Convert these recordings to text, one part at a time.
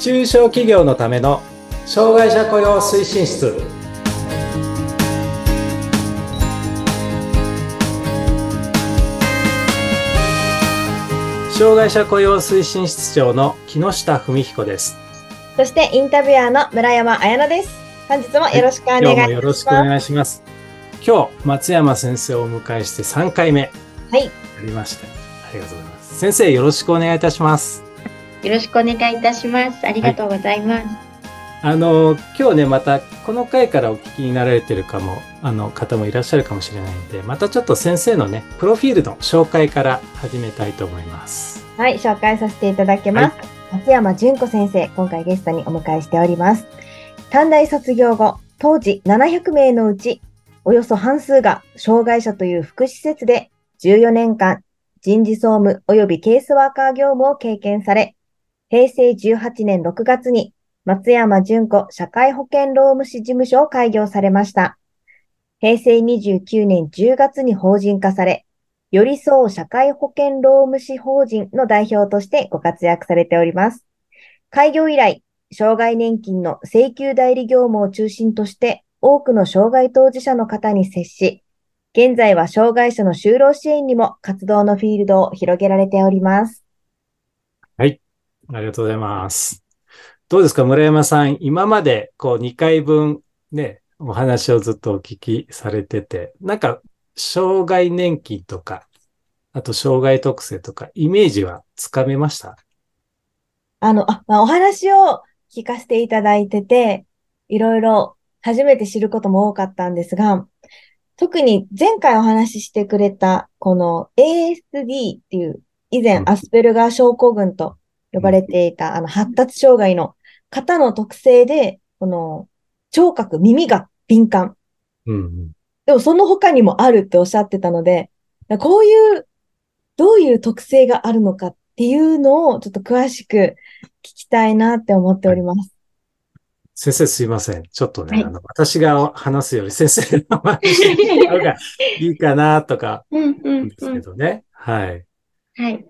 中小企業のための障害者雇用推進室障害者雇用推進室長の木下文彦ですそしてインタビュアーの村山彩乃です。本日もよろしくお願いします。今日もよろしくお願いします今日松山先生をお迎えして3回目はい。やりましたありがとうございます先生よろしくお願いいたしますよろしくお願いいたします。ありがとうございます。あの今日ねまたこの回からお聞きになられてるかもあの方もいらっしゃるかもしれないんでまたちょっと先生のねプロフィールの紹介から始めたいと思いますはい、紹介させていただきます。松山純子先生、今回ゲストにお迎えしております。短大卒業後、当時700名のうち、およそ半数が障害者という福祉施設で14年間人事総務及びケースワーカー業務を経験され、平成18年6月に松山純子社会保険労務士事務所を開業されました。平成29年10月に法人化され、寄り添う社会保険労務士法人の代表としてご活躍されております。開業以来、障害年金の請求代理業務を中心として多くの障害当事者の方に接し、現在は障害者の就労支援にも活動のフィールドを広げられております。ありがとうございます。どうですか村山さん。今までこう2回分ねお話をずっとお聞きされててなんか障害年金とかあと障害特性とかイメージはつかめました？あの、あ、まあ、お話を聞かせていただいてて、いろいろ初めて知ることも多かったんですが、特に前回お話ししてくれた、この ASD っていう、以前うんアスペルガー症候群と呼ばれていた、あの、発達障害の方の特性で、この、聴覚、耳が敏感。うんうんでもその他にもあるっておっしゃってたので、こういう、どういう特性があるのかっていうのをちょっと詳しく聞きたいなって思っております。先生すいません。ちょっとね、はいあの私が話すより先生の話方がいいかなとか うんう思うんです。けどね。はい。はい。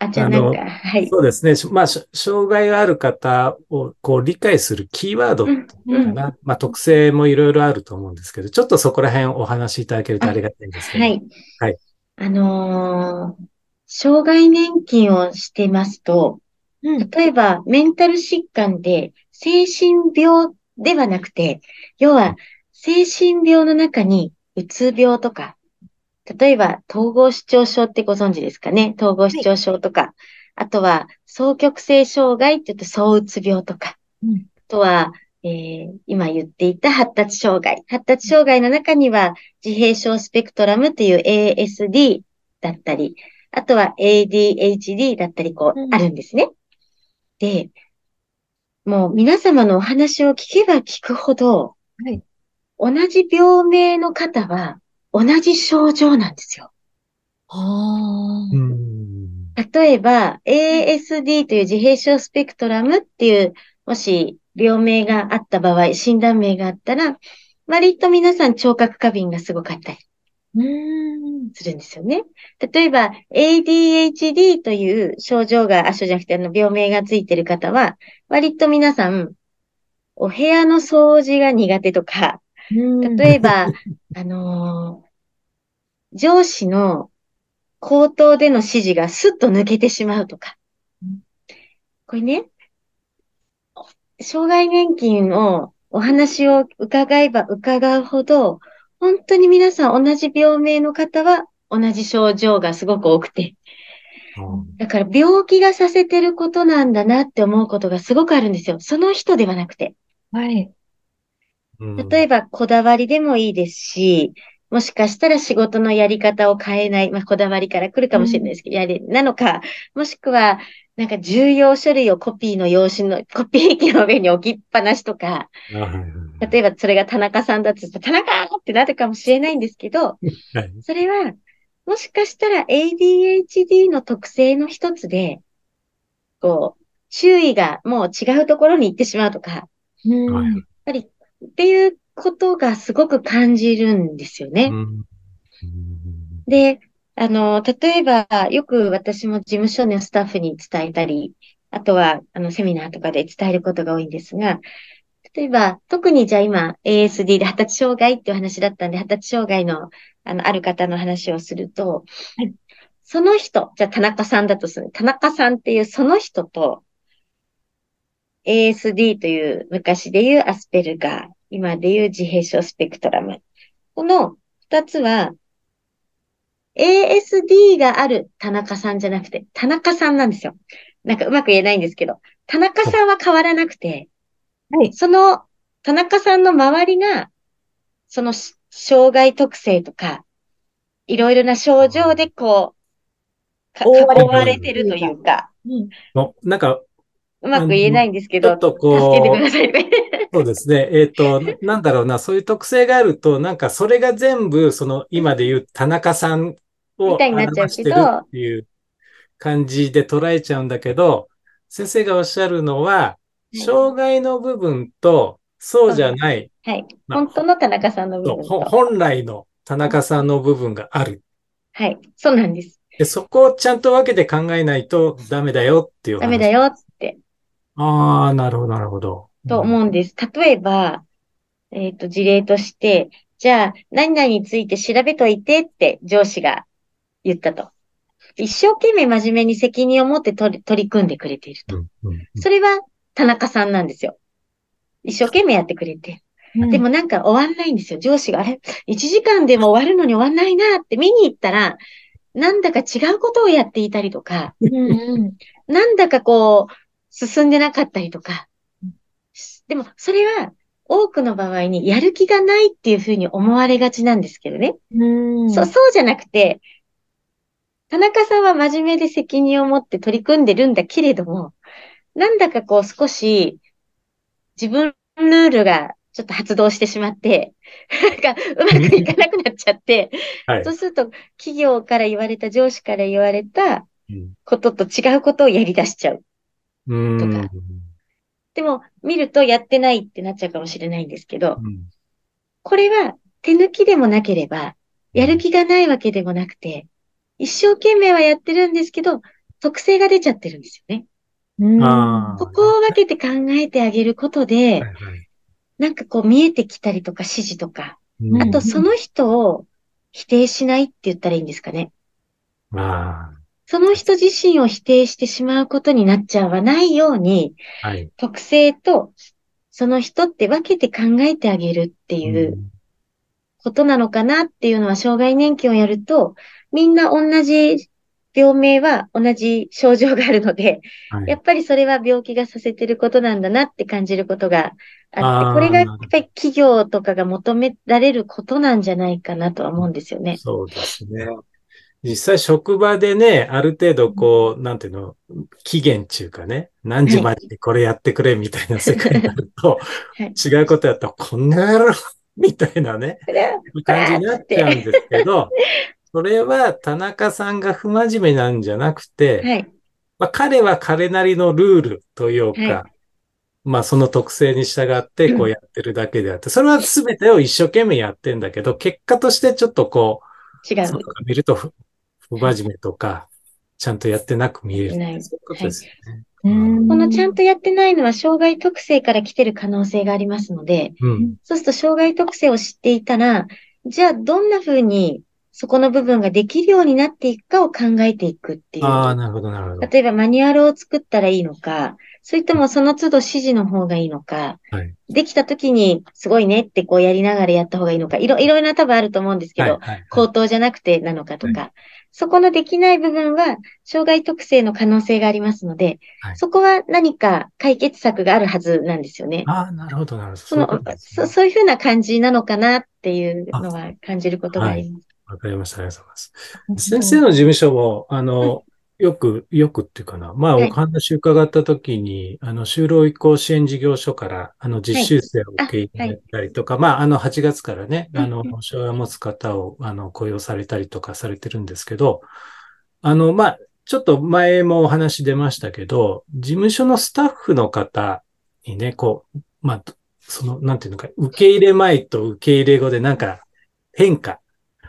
あ、じゃあなんか、はい。そうですね。しまあ、し障害がある方をこう理解するキーワードかうんうんな。まあ、特性もいろいろあると思うんですけど、ちょっとそこら辺お話しいただけるとありがたいんですけど。はい。はい。あのー障害年金をしてますと、うん。例えばメンタル疾患で精神病ではなくて、要は精神病の中にうつ病とか、例えば統合失調症ってご存知ですかね？統合失調症とか、あとは双極性障害って言うと躁うつ病とか、うんあとは、えー今言っていた発達障害。発達障害の中には自閉症スペクトラムっていう ASD だったり、あとは ADHD だったり、こう、うんあるんですね。で、もう皆様のお話を聞けば聞くほど、はい。同じ病名の方は同じ症状なんですよ。はう。ん。例えば、ASD という自閉症スペクトラムっていう、もし病名があった場合、診断名があったら、割と皆さん聴覚過敏がすごかったりうーん。するんですよね。例えば、ADHD という症状が、あ、症じゃなくて、あの、病名がついてる方は、割と皆さん、お部屋の掃除が苦手とか、例えば、あのー上司の口頭での指示がスッと抜けてしまうとかうん。これね、障害年金をお話を伺えば伺うほど、本当に皆さん同じ病名の方は同じ症状がすごく多くて、だから病気がさせてることなんだなって思うことがすごくあるんですよ。その人ではなくて。はい。うん例えば、こだわりでもいいですし、もしかしたら仕事のやり方を変えない、まあ、こだわりから来るかもしれないですけど、やり、なのか、もしくは、なんか重要書類をコピーの用紙の、コピー機の上に置きっぱなしとか、例えばそれが田中さんだとしたら、田中ってなるかもしれないんですけど、はい。それは、もしかしたら ADHD の特性の一つで、こう、注意がもう違うところに行ってしまうとか、やっぱり、っていうことがすごく感じるんですよね。で、あの、例えば、よく私も事務所のスタッフに伝えたり、あとは、あの、セミナーとかで伝えることが多いんですが、例えば、特にじゃあ今、ASD で発達障害っていう話だったんで、発達障害の、あの、ある方の話をすると、はいその人、じゃあ田中さんだとする。田中さんっていうその人と、ASD という昔でいうアスペルガー、今でいう自閉症スペクトラム。この二つは、ASD がある田中さんじゃなくて、田中さんなんですよ。なんかうまく言えないんですけど、田中さんは変わらなくて、はい。その田中さんの周りが、そのし障害特性とか、いろいろな症状でこう、か覆われてる囲われてるというか、うんもうなんか、うまく言えないんですけど、ちょっとこう助けてくださいね。そうですね。えっ、と、なんだろうな、そういう特性があると、なんかそれが全部、その今で言う田中さんをみたいになっちゃう表してるけどっていう感じで捉えちゃうんだけど、先生がおっしゃるのは、障害の部分と、そうじゃない、はい。まあ本当の田中さんの部分と。本来の田中さんの部分がある。はい。そうなんです。で、そこをちゃんと分けて考えないとダメだよっていう話。ダメだ。よって、ああ、なるほど、なるほど。と思うんです。例えば、えっと、事例として、じゃあ、何々について調べといてって上司が言ったと。一生懸命真面目に責任を持って取り取り組んでくれていると。それは田中さんなんですよ。一生懸命やってくれて。うんでもなんか終わんないんですよ。上司が、あれ ?1 時間でも終わるのに終わんないなって見に行ったら、なんだか違うことをやっていたりとか、うんうんなんだかこう、進んでなかったりとか。でも、それは、多くの場合にやる気がないっていうふうに思われがちなんですけどね。うんそう、そうじゃなくて、田中さんは真面目で責任を持って取り組んでるんだけれども、なんだかこう少し自分のルールがちょっと発動してしまって、なんかうまくいかなくなっちゃって、はいそう。すると企業から言われた、上司から言われたうんことと違うことをやり出しちゃう。とかでも見るとやってないってなっちゃうかもしれないんですけど、うんこれは手抜きでもなければ、やる気がないわけでもなくて、一生懸命はやってるんですけど、特性が出ちゃってるんですよね。うんここを分けて考えてあげることで、はいはいなんかこう見えてきたりとか指示とか、うんあとその人を否定しないって言ったらいいんですかね。あその人自身を否定してしまうことになっちゃわないように、あ、はい。特性とその人って分けて考えてあげるっていうことなのかなっていうのは、障害年金をやると、みんな同じ病名は同じ症状があるので、はいやっぱりそれは病気がさせてることなんだなって感じることがあって、これがやっぱり企業とかが求められることなんじゃないかなとは思うんですよね。そうですね。実際職場でね、ある程度こう、なんていうの、期限っていうかね、何時までにこれやってくれみたいな世界になると、はい違うことやったら、こんな野郎 みたいなね、感じになっちゃうんですけど、それは田中さんが不真面目なんじゃなくて、はい。まあ、彼は彼なりのルールというか、はまあその特性に従ってこうやってるだけであって、それは全てを一生懸命やってんだけど、結果としてちょっとこう、違う。外から見ると不不真面目とか、ちゃんとやってなく見える。そういうことですよね。うんこのちゃんとやってないのは障害特性から来てる可能性がありますので、うん。そうすると障害特性を知っていたら、じゃあどんな風にそこの部分ができるようになっていくかを考えていくっていう。ああ、なるほど、なるほど。例えばマニュアルを作ったらいいのか、それともその都度指示の方がいいのか、はいできた時にすごいねってこうやりながらやった方がいいのか、いろいろな多分あると思うんですけど、はい、はい。口頭じゃなくてなのかとか、はそこのできない部分は障害特性の可能性がありますので、はいそこは何か解決策があるはずなんですよね。ああ、なるほど、なるほど。そのそねそういうふうな感じなのかなっていうのは感じることがあります。わかりました。ありがとうございます。先生の事務所も、あの、よく、よくっていうかな。まあ、はい。お話伺ったときに、あの、就労移行支援事業所から、あの、実習生を受け入れたりとか、まあ、あの、8月からね、うんあの、障害を持つ方を、あの、雇用されたりとかされてるんですけど、あの、まあ、ちょっと前もお話出ましたけど、事務所のスタッフの方にね、こう、まあ、その、なんていうのか、受け入れ前と受け入れ後でなんか変化。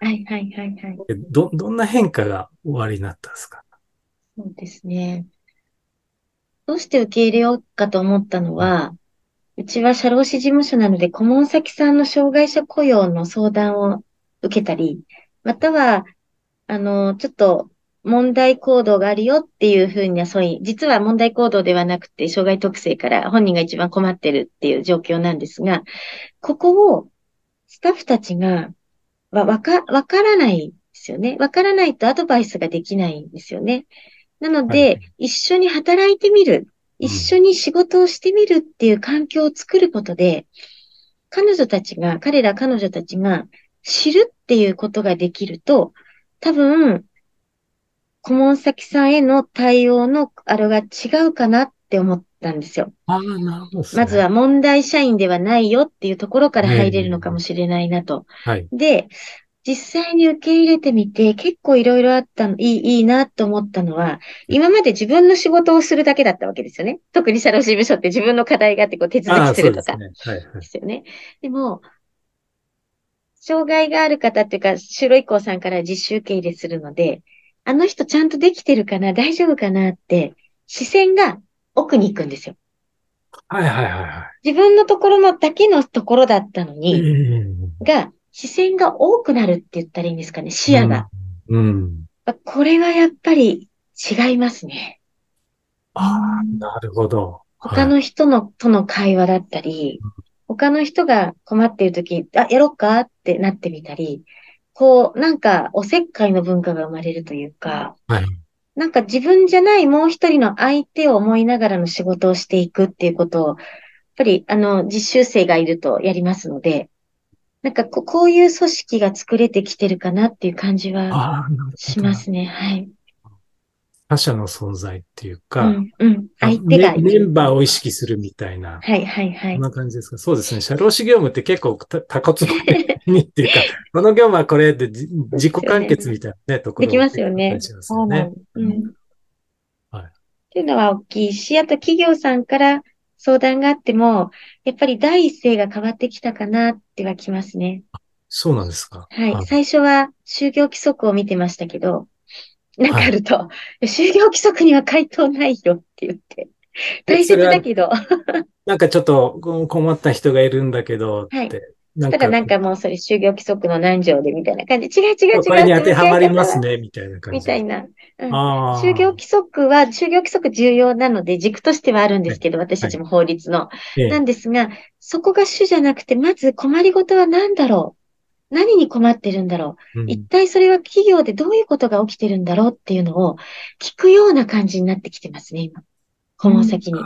はいはいはいはい。でど、どんな変化がおありになったんですか？そうですね。どうして受け入れようかと思ったのは、うちは社労士事務所なので、顧問先さんの障害者雇用の相談を受けたり、または、あの、ちょっと問題行動があるよっていうふうな、そういう、実は問題行動ではなくて、障害特性から本人が一番困ってるっていう状況なんですが、ここをスタッフたちが、わ、わか、わからないですよね。わからないとアドバイスができないんですよね。なので、はい一緒に働いてみる。うん一緒に仕事をしてみるっていう環境を作ることで、彼女たちが、彼ら彼女たちが知るっていうことができると、多分、顧問先さんへの対応のあれが違うかなって思ったんですよ。ああ、なるほどね。まずは問題社員ではないよっていうところから入れるのかもしれないなと。はい。で、実際に受け入れてみて、結構いろいろあったの、いい、いいなと思ったのは、今まで自分の仕事をするだけだったわけですよね。特に社労士事務所って自分の課題があって、こう手続きするとかですね。はいはいで。すよね。でも、障害がある方っていうか、就労移行さんから実習受け入れするので、あの人ちゃんとできてるかな大丈夫かなって、視線が奥に行くんですよ。はいはいはいは自分のところのだけのところだったのい。に、うんが、視線が多くなるって言ったらいいんですかね、視野が。。うん。これはやっぱり違いますね。ああ、なるほど。他の人の、との会話だったり、他の人が困っているとき、あ、やろっかってなってみたり、こう、なんか、おせっかいの文化が生まれるというか、はい。なんか自分じゃないもう一人の相手を思いながらの仕事をしていくっていうことを、やっぱり、あの、実習生がいるとやりますので、なんかこ、こういう組織が作れてきてるかなっていう感じは。しますね。はい。他者の存在っていううか、ん、うん。あ相手がメメンバーを意識するみたいな、はい、はい、はいこん。な感じですか？そうですね。社労士業務って結構た、たこつぼにっていうか、この業務はこれでじ自己完結みたいなね、ところできますよねそうなん。うん。はいっていうのは大きいし、あと企業さんから相談があっても、やっぱり第一声が変わってきたかなってはきますね。そうなんですか。はい。あ最初は就業規則を見てましたけど、なんかあると、就業規則には回答ないよって言って。大切だけど、なんかちょっとこ困った人がいるんだけどって。はいなただなんかもうそれ就業規則の何条でみたいな感じ。違う違う違う。これに当てはまりますね、みたいな感じ。みたいな。うん。就業規則は、就業規則重要なので、軸としてはあるんですけど、私たちも法律の。ええなんですが、そこが主じゃなくて、まず困りごとは何だろう何に困ってるんだろう、うん一体それは企業でどういうことが起きてるんだろうっていうのを聞くような感じになってきてますね、今。顧問先に。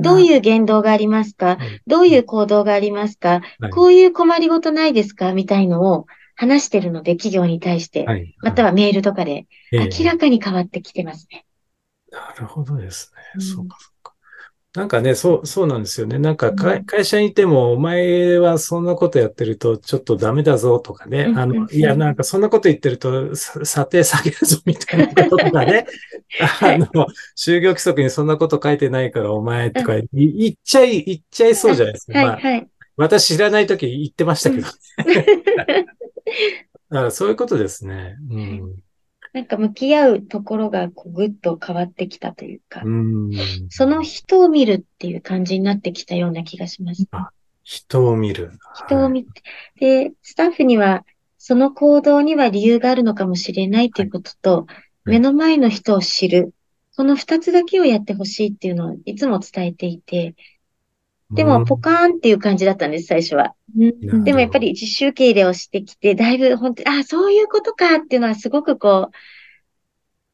どういう言動がありますか？はいどういう行動がありますか？はいこういう困りごとないですか？みたいのを話してるので、企業に対して。はい。またはメールとかで、ええ明らかに変わってきてますね。なるほどですね。うんそうか、そうか。なんかね、そう、そうなんですよね。なんかかうん会社にいても、お前はそんなことやってるとちょっとダメだぞとかね。あの、いや、なんかそんなこと言ってると、さ査定下げるぞみたいなこととかね。あの、就業規則にそんなこと書いてないからお前とかい言っちゃい、言っちゃいそうじゃないですか。まあはい、はい。私知らないとき言ってましたけど。だからそういうことですね。うん。なんか向き合うところがこうぐっと変わってきたというか、うん。その人を見るっていう感じになってきたような気がします。あ人を見る。はい人を見て、で、スタッフには、その行動には理由があるのかもしれないということと、い目の前の人を知る。この二つだけをやってほしいっていうのをいつも伝えていて、でもポカーンっていう感じだったんです、最初は。うんでもやっぱり実習受け入れをしてきて、だいぶ本当に、あ、そういうことかっていうのはすごくこう、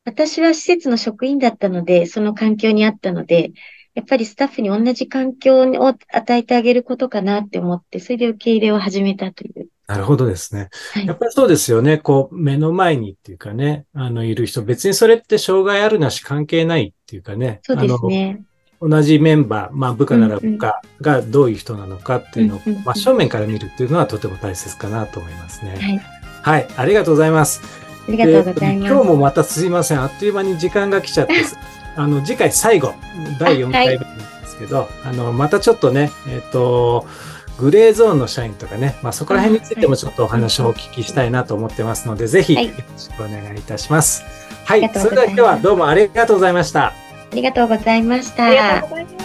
私は施設の職員だったので、その環境にあったので、やっぱりスタッフに同じ環境を与えてあげることかなって思って、それで受け入れを始めたという。なるほどですね。はいやっぱりそうですよね。こう、目の前にっていうかね、あの、いる人、別にそれって障害あるなし関係ないっていうかね。そうですね。同じメンバー、まあ、部下なら部下がどういう人なのかっていうのを真正面から見るっていうのはとても大切かなと思いますね。はい、はい、ありがとうございます。ありがとうございます、今日もまたすいません、あっという間に時間が来ちゃって、あの次回最後第4回目なんですけど、あ,はい、あのまたちょっとね、えっ、ー、と。グレーゾーンの社員とかね、まあ、そこら辺についてもちょっとお話をお聞きしたいなと思ってますので、はい、ぜひよろしくお願いいたします。はい、はい、それでは今日はどうもありがとうございました。りがとうございました。ありがとうございました。